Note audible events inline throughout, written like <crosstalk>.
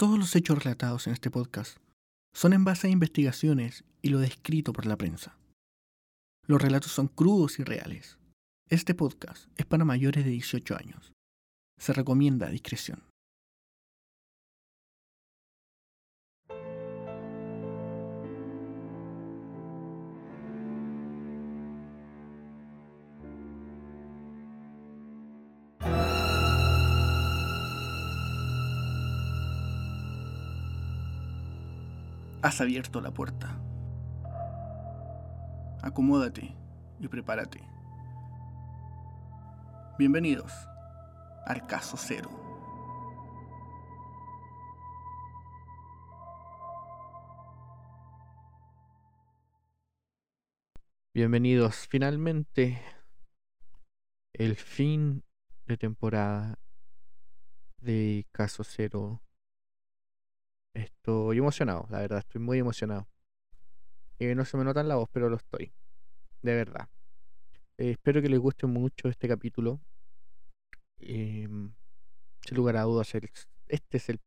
Todos los hechos relatados en este podcast son en base a investigaciones y lo descrito por la prensa. Los relatos son crudos y reales. Este podcast es para mayores de 18 años. Se recomienda discreción. Has abierto la puerta. Acomódate y prepárate. Bienvenidos al caso cero. Bienvenidos finalmente el fin de temporada de Caso Cero Estoy emocionado, la verdad, estoy muy emocionado. Eh, no se me nota en la voz, pero lo estoy. De verdad. Eh, espero que les guste mucho este capítulo. Em, sin lugar a dudas, este es el,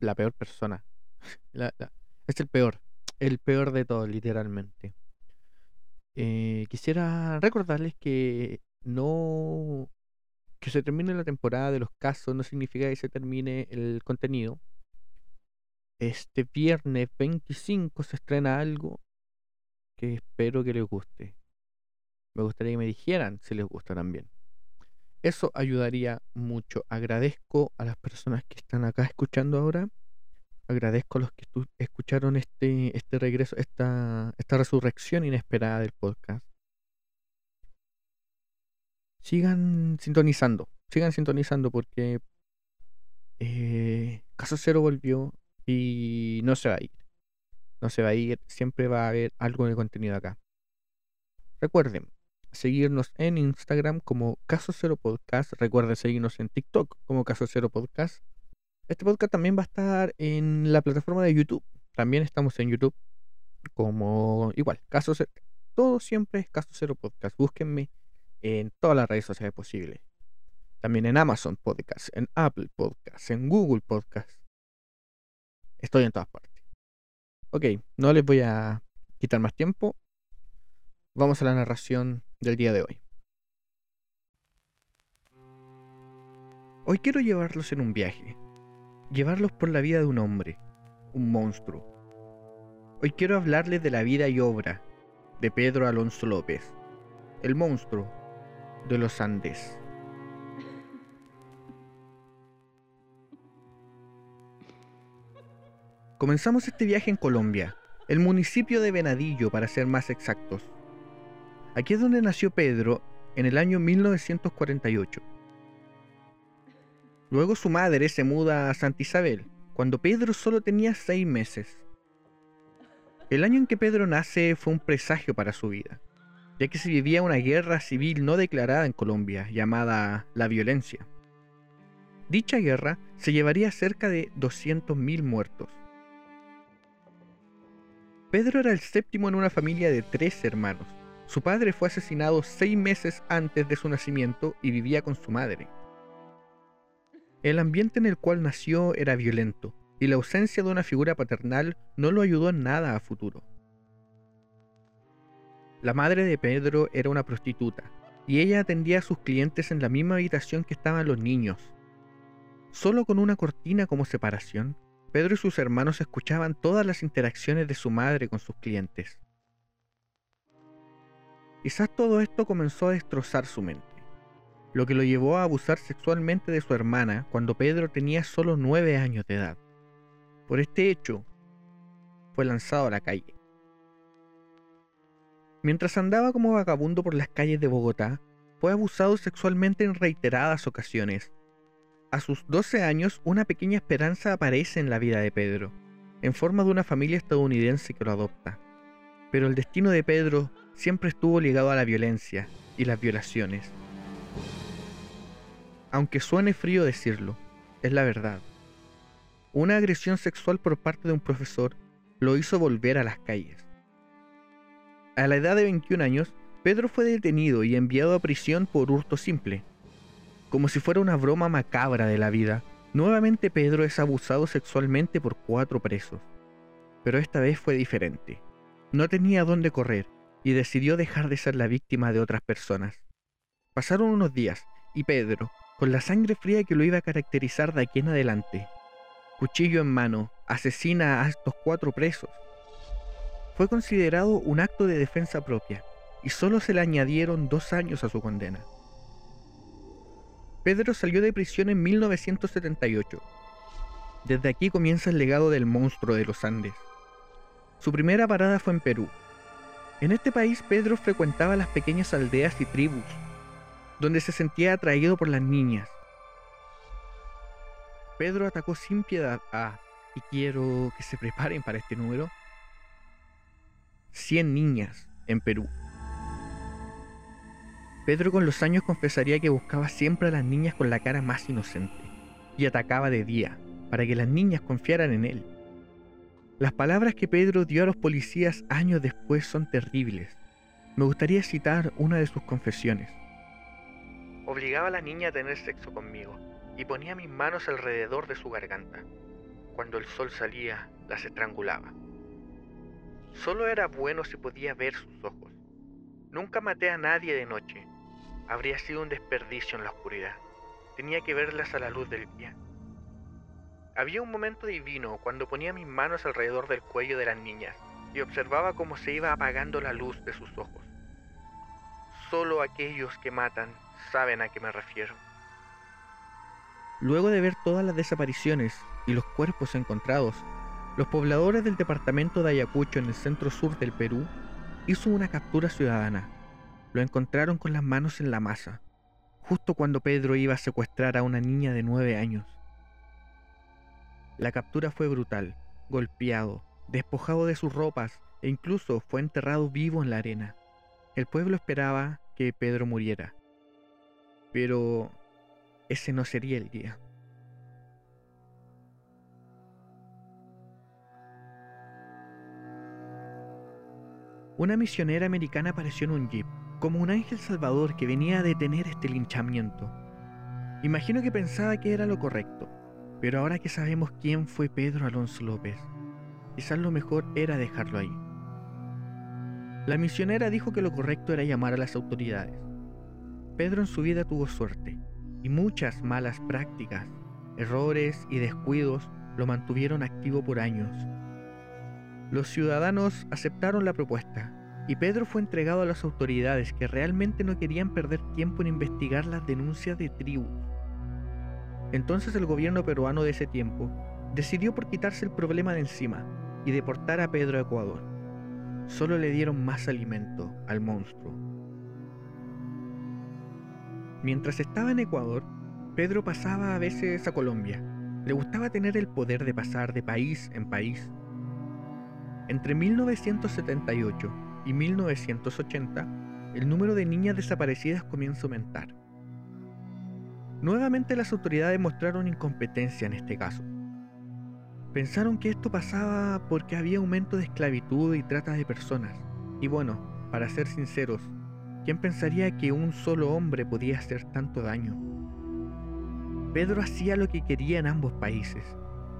la peor persona. <laughs> es el peor. El peor de todo, literalmente. Eh, quisiera recordarles que no. Que se termine la temporada de los casos no significa que se termine el contenido este viernes 25 se estrena algo que espero que les guste. Me gustaría que me dijeran si les gusta también. Eso ayudaría mucho. Agradezco a las personas que están acá escuchando ahora. Agradezco a los que escucharon este, este regreso, esta, esta resurrección inesperada del podcast. Sigan sintonizando, sigan sintonizando porque eh, Caso Cero volvió, y no se va a ir. No se va a ir, siempre va a haber algo de contenido acá. Recuerden seguirnos en Instagram como Caso Cero Podcast. Recuerden seguirnos en TikTok como Caso Cero Podcast. Este podcast también va a estar en la plataforma de YouTube. También estamos en YouTube como igual, Caso Cero. Todo siempre es Caso Cero Podcast. Búsquenme en todas las redes sociales posibles. También en Amazon Podcast, en Apple Podcast, en Google Podcast Estoy en todas partes. Ok, no les voy a quitar más tiempo. Vamos a la narración del día de hoy. Hoy quiero llevarlos en un viaje. Llevarlos por la vida de un hombre, un monstruo. Hoy quiero hablarles de la vida y obra de Pedro Alonso López, el monstruo de los Andes. Comenzamos este viaje en Colombia, el municipio de Venadillo para ser más exactos. Aquí es donde nació Pedro en el año 1948. Luego su madre se muda a Santa Isabel, cuando Pedro solo tenía seis meses. El año en que Pedro nace fue un presagio para su vida, ya que se vivía una guerra civil no declarada en Colombia, llamada la violencia. Dicha guerra se llevaría cerca de 200.000 muertos. Pedro era el séptimo en una familia de tres hermanos. Su padre fue asesinado seis meses antes de su nacimiento y vivía con su madre. El ambiente en el cual nació era violento, y la ausencia de una figura paternal no lo ayudó en nada a futuro. La madre de Pedro era una prostituta, y ella atendía a sus clientes en la misma habitación que estaban los niños. Solo con una cortina como separación, Pedro y sus hermanos escuchaban todas las interacciones de su madre con sus clientes. Quizás todo esto comenzó a destrozar su mente, lo que lo llevó a abusar sexualmente de su hermana cuando Pedro tenía solo nueve años de edad. Por este hecho, fue lanzado a la calle. Mientras andaba como vagabundo por las calles de Bogotá, fue abusado sexualmente en reiteradas ocasiones a sus 12 años, una pequeña esperanza aparece en la vida de Pedro, en forma de una familia estadounidense que lo adopta. Pero el destino de Pedro siempre estuvo ligado a la violencia y las violaciones. Aunque suene frío decirlo, es la verdad. Una agresión sexual por parte de un profesor lo hizo volver a las calles. A la edad de 21 años, Pedro fue detenido y enviado a prisión por hurto simple, como si fuera una broma macabra de la vida, Nuevamente Pedro es abusado sexualmente por cuatro presos, pero esta vez fue diferente. No tenía dónde correr y decidió dejar de ser la víctima de otras personas. Pasaron unos días y Pedro, con la sangre fría que lo iba a caracterizar de aquí en adelante, cuchillo en mano, asesina a estos cuatro presos. Fue considerado un acto de defensa propia y solo se le añadieron dos años a su condena. Pedro salió de prisión en 1978. Desde aquí comienza el legado del monstruo de los Andes. Su primera parada fue en Perú. En este país Pedro frecuentaba las pequeñas aldeas y tribus, donde se sentía atraído por las niñas. Pedro atacó sin piedad a, y quiero que se preparen para este número, 100 niñas en Perú. Pedro con los años confesaría que buscaba siempre a las niñas con la cara más inocente y atacaba de día para que las niñas confiaran en él. Las palabras que Pedro dio a los policías años después son terribles. Me gustaría citar una de sus confesiones. Obligaba a la niña a tener sexo conmigo y ponía mis manos alrededor de su garganta. Cuando el sol salía, las estrangulaba. Solo era bueno si podía ver sus ojos. Nunca maté a nadie de noche, habría sido un desperdicio en la oscuridad. Tenía que verlas a la luz del día. Había un momento divino cuando ponía mis manos alrededor del cuello de las niñas y observaba cómo se iba apagando la luz de sus ojos. Solo aquellos que matan saben a qué me refiero. Luego de ver todas las desapariciones y los cuerpos encontrados, los pobladores del departamento de Ayacucho en el centro sur del Perú hizo una captura ciudadana lo encontraron con las manos en la masa, justo cuando Pedro iba a secuestrar a una niña de nueve años. La captura fue brutal, golpeado, despojado de sus ropas e incluso fue enterrado vivo en la arena. El pueblo esperaba que Pedro muriera, pero ese no sería el día. Una misionera americana apareció en un jeep como un ángel salvador que venía a detener este linchamiento. Imagino que pensaba que era lo correcto, pero ahora que sabemos quién fue Pedro Alonso López, quizás lo mejor era dejarlo ahí. La misionera dijo que lo correcto era llamar a las autoridades. Pedro en su vida tuvo suerte y muchas malas prácticas, errores y descuidos lo mantuvieron activo por años. Los ciudadanos aceptaron la propuesta y Pedro fue entregado a las autoridades que realmente no querían perder tiempo en investigar las denuncias de tribus. Entonces el gobierno peruano de ese tiempo decidió por quitarse el problema de encima y deportar a Pedro a Ecuador. Solo le dieron más alimento al monstruo. Mientras estaba en Ecuador, Pedro pasaba a veces a Colombia. Le gustaba tener el poder de pasar de país en país. Entre 1978 y 1980, el número de niñas desaparecidas comienza a aumentar. Nuevamente las autoridades mostraron incompetencia en este caso. Pensaron que esto pasaba porque había aumento de esclavitud y trata de personas. Y bueno, para ser sinceros, ¿quién pensaría que un solo hombre podía hacer tanto daño? Pedro hacía lo que quería en ambos países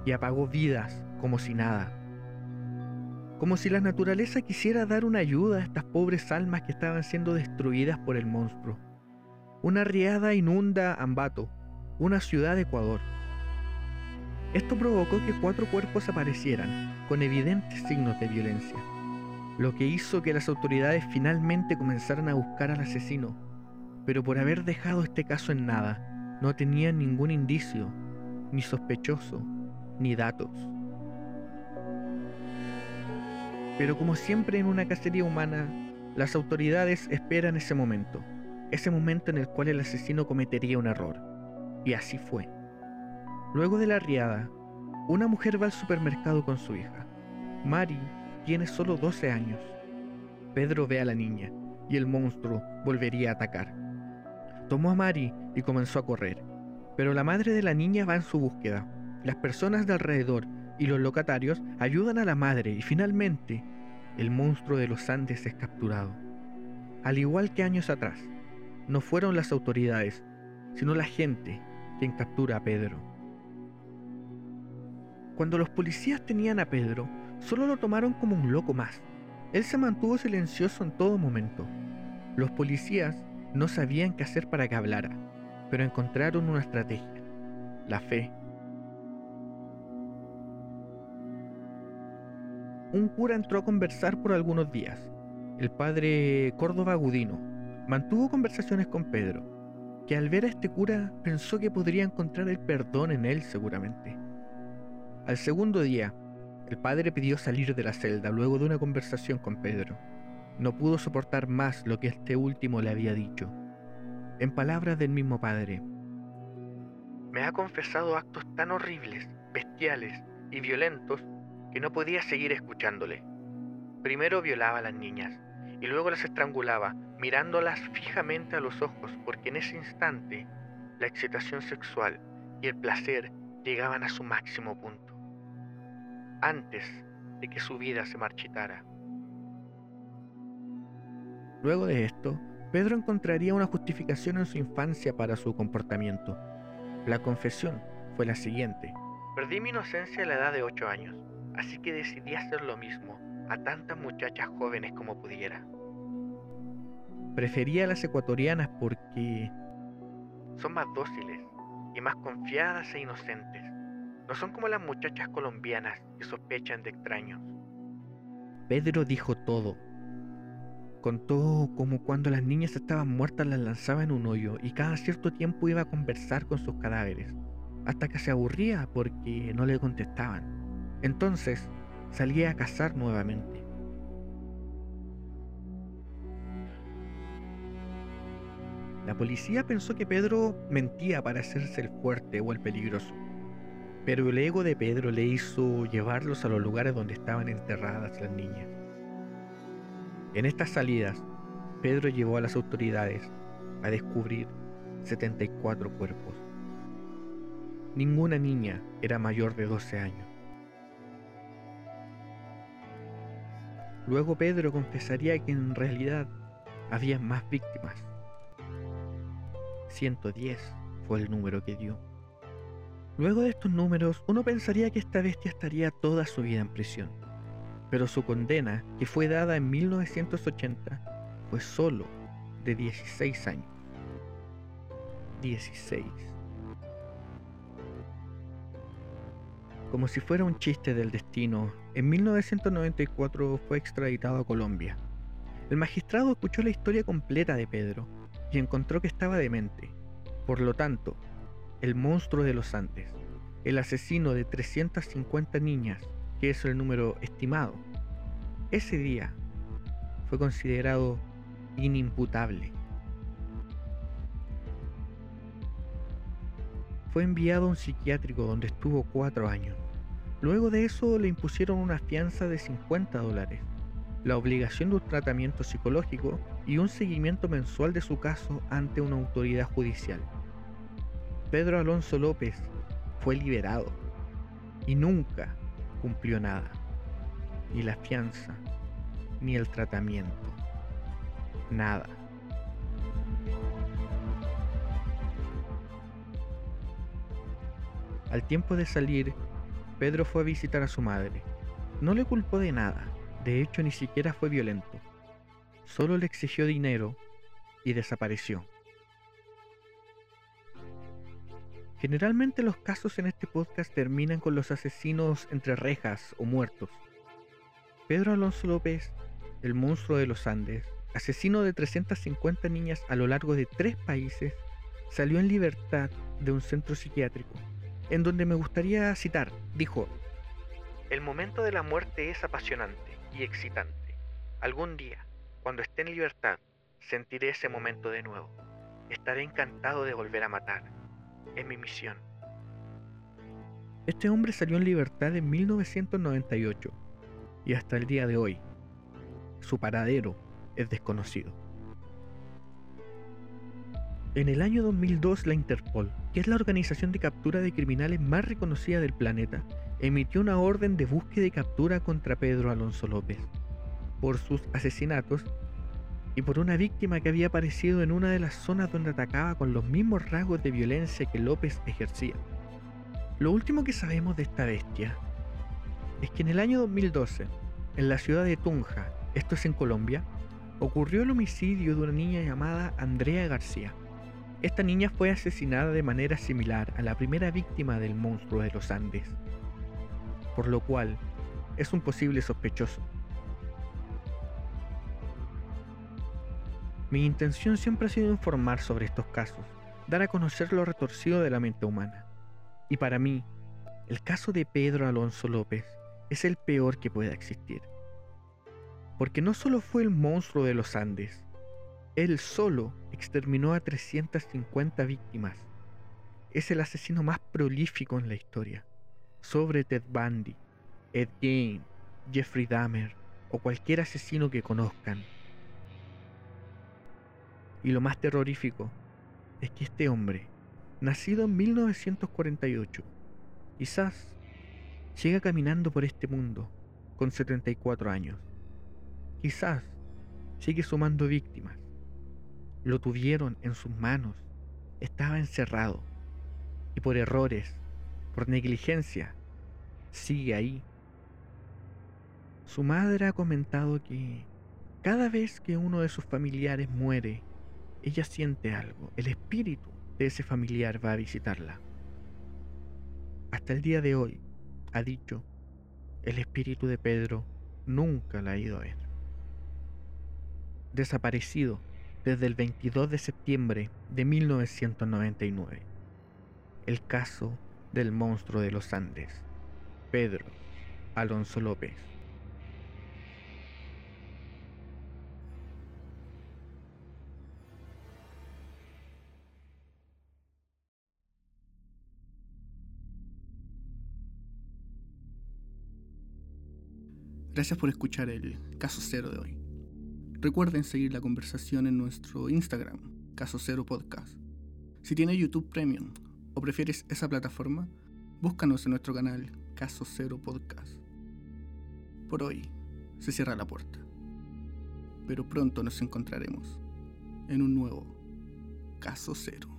y apagó vidas como si nada como si la naturaleza quisiera dar una ayuda a estas pobres almas que estaban siendo destruidas por el monstruo. Una riada inunda Ambato, una ciudad de Ecuador. Esto provocó que cuatro cuerpos aparecieran, con evidentes signos de violencia, lo que hizo que las autoridades finalmente comenzaran a buscar al asesino, pero por haber dejado este caso en nada, no tenían ningún indicio, ni sospechoso, ni datos. Pero como siempre en una cacería humana, las autoridades esperan ese momento, ese momento en el cual el asesino cometería un error. Y así fue. Luego de la riada, una mujer va al supermercado con su hija. Mari tiene solo 12 años. Pedro ve a la niña y el monstruo volvería a atacar. Tomó a Mari y comenzó a correr, pero la madre de la niña va en su búsqueda. Las personas de alrededor y los locatarios ayudan a la madre y finalmente el monstruo de los Andes es capturado. Al igual que años atrás, no fueron las autoridades, sino la gente quien captura a Pedro. Cuando los policías tenían a Pedro, solo lo tomaron como un loco más. Él se mantuvo silencioso en todo momento. Los policías no sabían qué hacer para que hablara, pero encontraron una estrategia, la fe. Un cura entró a conversar por algunos días. El padre Córdoba Gudino mantuvo conversaciones con Pedro, que al ver a este cura pensó que podría encontrar el perdón en él seguramente. Al segundo día, el padre pidió salir de la celda luego de una conversación con Pedro. No pudo soportar más lo que este último le había dicho. En palabras del mismo padre, me ha confesado actos tan horribles, bestiales y violentos que no podía seguir escuchándole. Primero violaba a las niñas y luego las estrangulaba, mirándolas fijamente a los ojos, porque en ese instante la excitación sexual y el placer llegaban a su máximo punto antes de que su vida se marchitara. Luego de esto, Pedro encontraría una justificación en su infancia para su comportamiento. La confesión fue la siguiente. Perdí mi inocencia a la edad de 8 años, así que decidí hacer lo mismo a tantas muchachas jóvenes como pudiera. Prefería a las ecuatorianas porque son más dóciles y más confiadas e inocentes. No son como las muchachas colombianas que sospechan de extraños. Pedro dijo todo. Contó cómo cuando las niñas estaban muertas las lanzaba en un hoyo y cada cierto tiempo iba a conversar con sus cadáveres, hasta que se aburría porque no le contestaban. Entonces salía a cazar nuevamente. La policía pensó que Pedro mentía para hacerse el fuerte o el peligroso. Pero el ego de Pedro le hizo llevarlos a los lugares donde estaban enterradas las niñas. En estas salidas, Pedro llevó a las autoridades a descubrir 74 cuerpos. Ninguna niña era mayor de 12 años. Luego Pedro confesaría que en realidad había más víctimas. 110 fue el número que dio. Luego de estos números, uno pensaría que esta bestia estaría toda su vida en prisión. Pero su condena, que fue dada en 1980, fue solo de 16 años. 16. Como si fuera un chiste del destino, en 1994 fue extraditado a Colombia. El magistrado escuchó la historia completa de Pedro y encontró que estaba demente. Por lo tanto, el monstruo de los Andes, el asesino de 350 niñas, que es el número estimado, ese día fue considerado inimputable. Fue enviado a un psiquiátrico donde estuvo cuatro años. Luego de eso le impusieron una fianza de 50 dólares, la obligación de un tratamiento psicológico y un seguimiento mensual de su caso ante una autoridad judicial. Pedro Alonso López fue liberado y nunca cumplió nada, ni la fianza, ni el tratamiento, nada. Al tiempo de salir, Pedro fue a visitar a su madre. No le culpó de nada, de hecho ni siquiera fue violento. Solo le exigió dinero y desapareció. Generalmente los casos en este podcast terminan con los asesinos entre rejas o muertos. Pedro Alonso López, el monstruo de los Andes, asesino de 350 niñas a lo largo de tres países, salió en libertad de un centro psiquiátrico, en donde me gustaría citar, dijo, El momento de la muerte es apasionante y excitante. Algún día, cuando esté en libertad, sentiré ese momento de nuevo. Estaré encantado de volver a matar es mi misión. Este hombre salió en libertad en 1998 y hasta el día de hoy su paradero es desconocido. En el año 2002 la Interpol, que es la organización de captura de criminales más reconocida del planeta, emitió una orden de búsqueda y captura contra Pedro Alonso López por sus asesinatos y por una víctima que había aparecido en una de las zonas donde atacaba con los mismos rasgos de violencia que López ejercía. Lo último que sabemos de esta bestia es que en el año 2012, en la ciudad de Tunja, esto es en Colombia, ocurrió el homicidio de una niña llamada Andrea García. Esta niña fue asesinada de manera similar a la primera víctima del monstruo de los Andes, por lo cual es un posible sospechoso. Mi intención siempre ha sido informar sobre estos casos, dar a conocer lo retorcido de la mente humana. Y para mí, el caso de Pedro Alonso López es el peor que pueda existir. Porque no solo fue el monstruo de los Andes, él solo exterminó a 350 víctimas. Es el asesino más prolífico en la historia, sobre Ted Bundy, Ed Gein, Jeffrey Dahmer o cualquier asesino que conozcan. Y lo más terrorífico es que este hombre, nacido en 1948, quizás llega caminando por este mundo con 74 años. Quizás sigue sumando víctimas. Lo tuvieron en sus manos. Estaba encerrado. Y por errores, por negligencia, sigue ahí. Su madre ha comentado que cada vez que uno de sus familiares muere, ella siente algo. El espíritu de ese familiar va a visitarla. Hasta el día de hoy, ha dicho, el espíritu de Pedro nunca la ha ido a ver. Desaparecido desde el 22 de septiembre de 1999. El caso del monstruo de los Andes, Pedro Alonso López. Gracias por escuchar el caso cero de hoy. Recuerden seguir la conversación en nuestro Instagram, Caso Cero Podcast. Si tienes YouTube Premium o prefieres esa plataforma, búscanos en nuestro canal Caso Cero Podcast. Por hoy se cierra la puerta, pero pronto nos encontraremos en un nuevo Caso Cero.